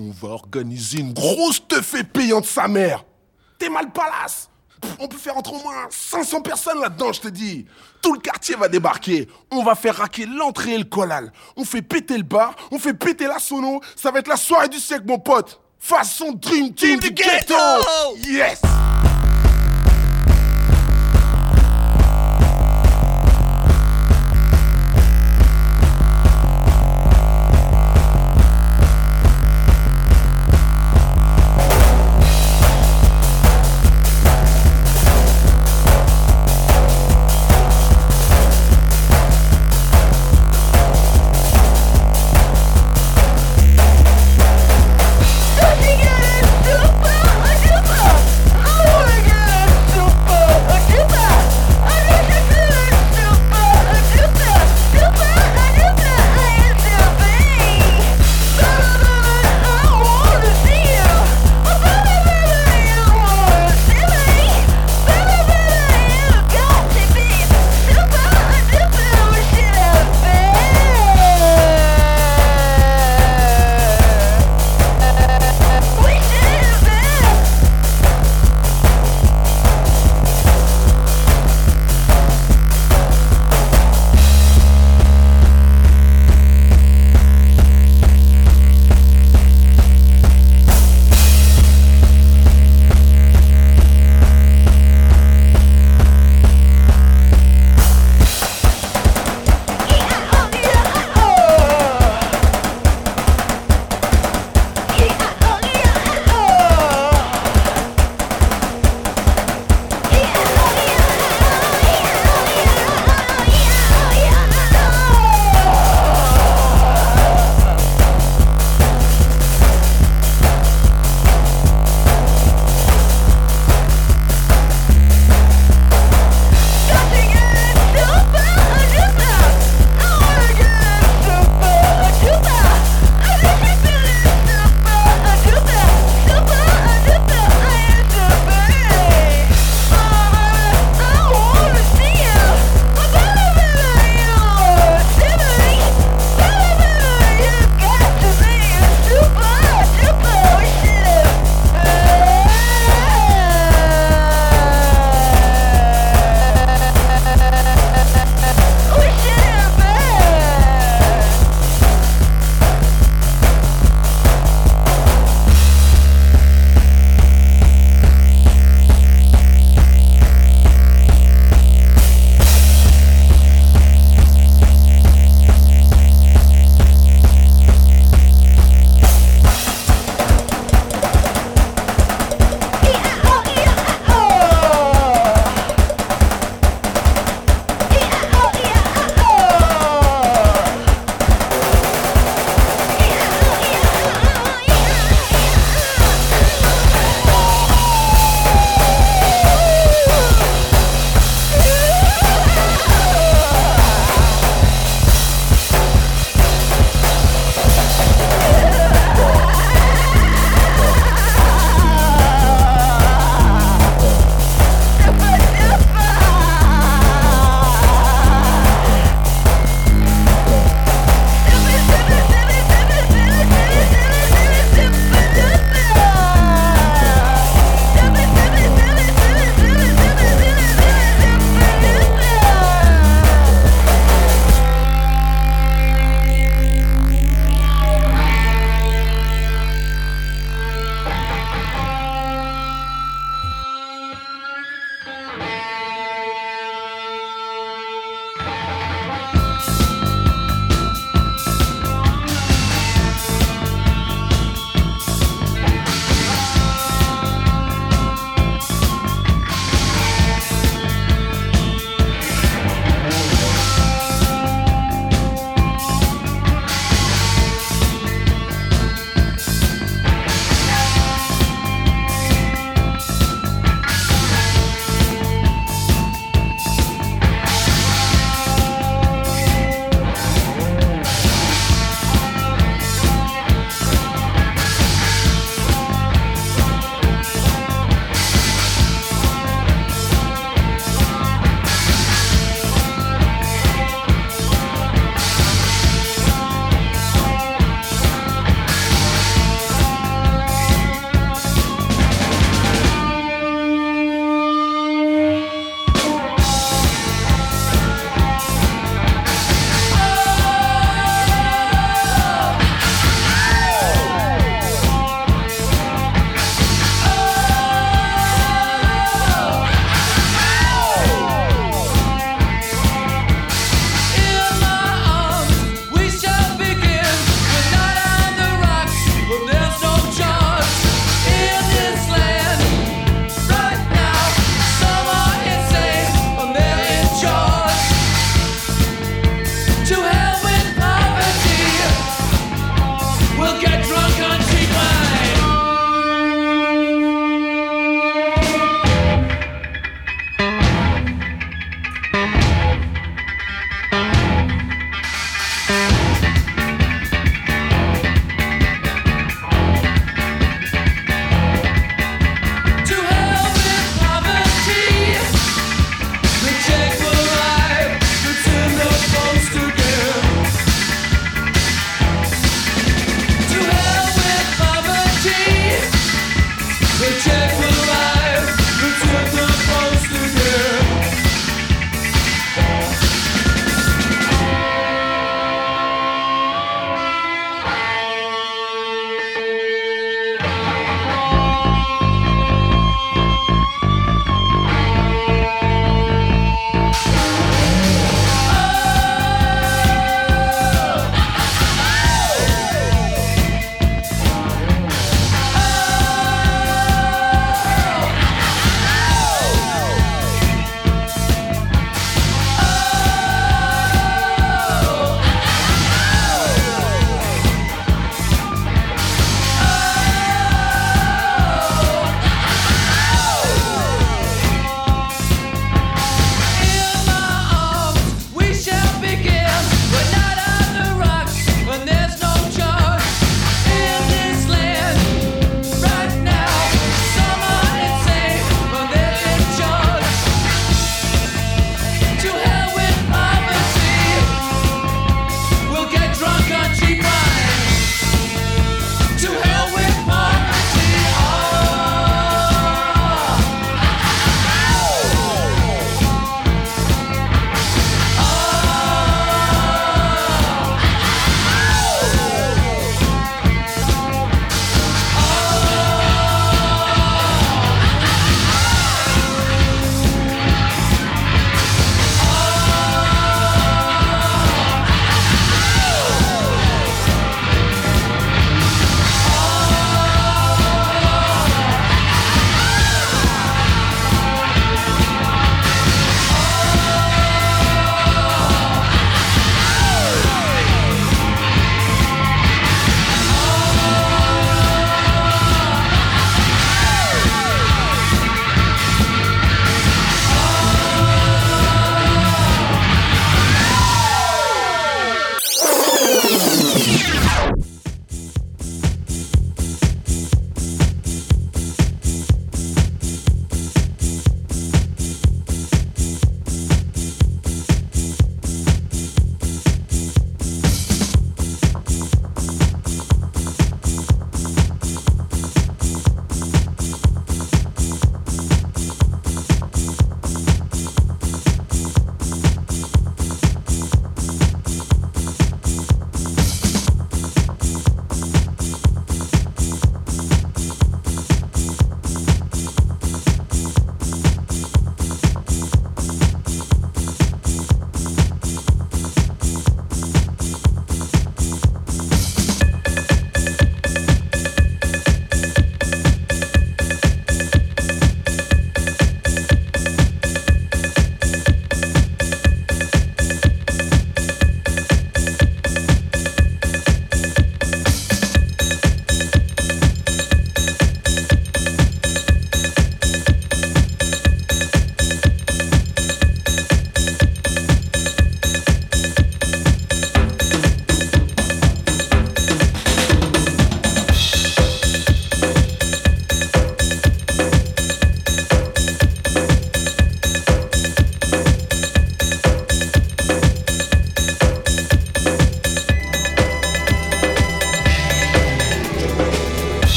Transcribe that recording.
On va organiser une grosse teufée payante sa mère. T'es mal palace on peut faire entre au moins 500 personnes là-dedans, je te dis. Tout le quartier va débarquer. On va faire raquer l'entrée et le collal. On fait péter le bar, on fait péter la sono. Ça va être la soirée du siècle, mon pote. Façon Dream Team, du ghetto. Yes!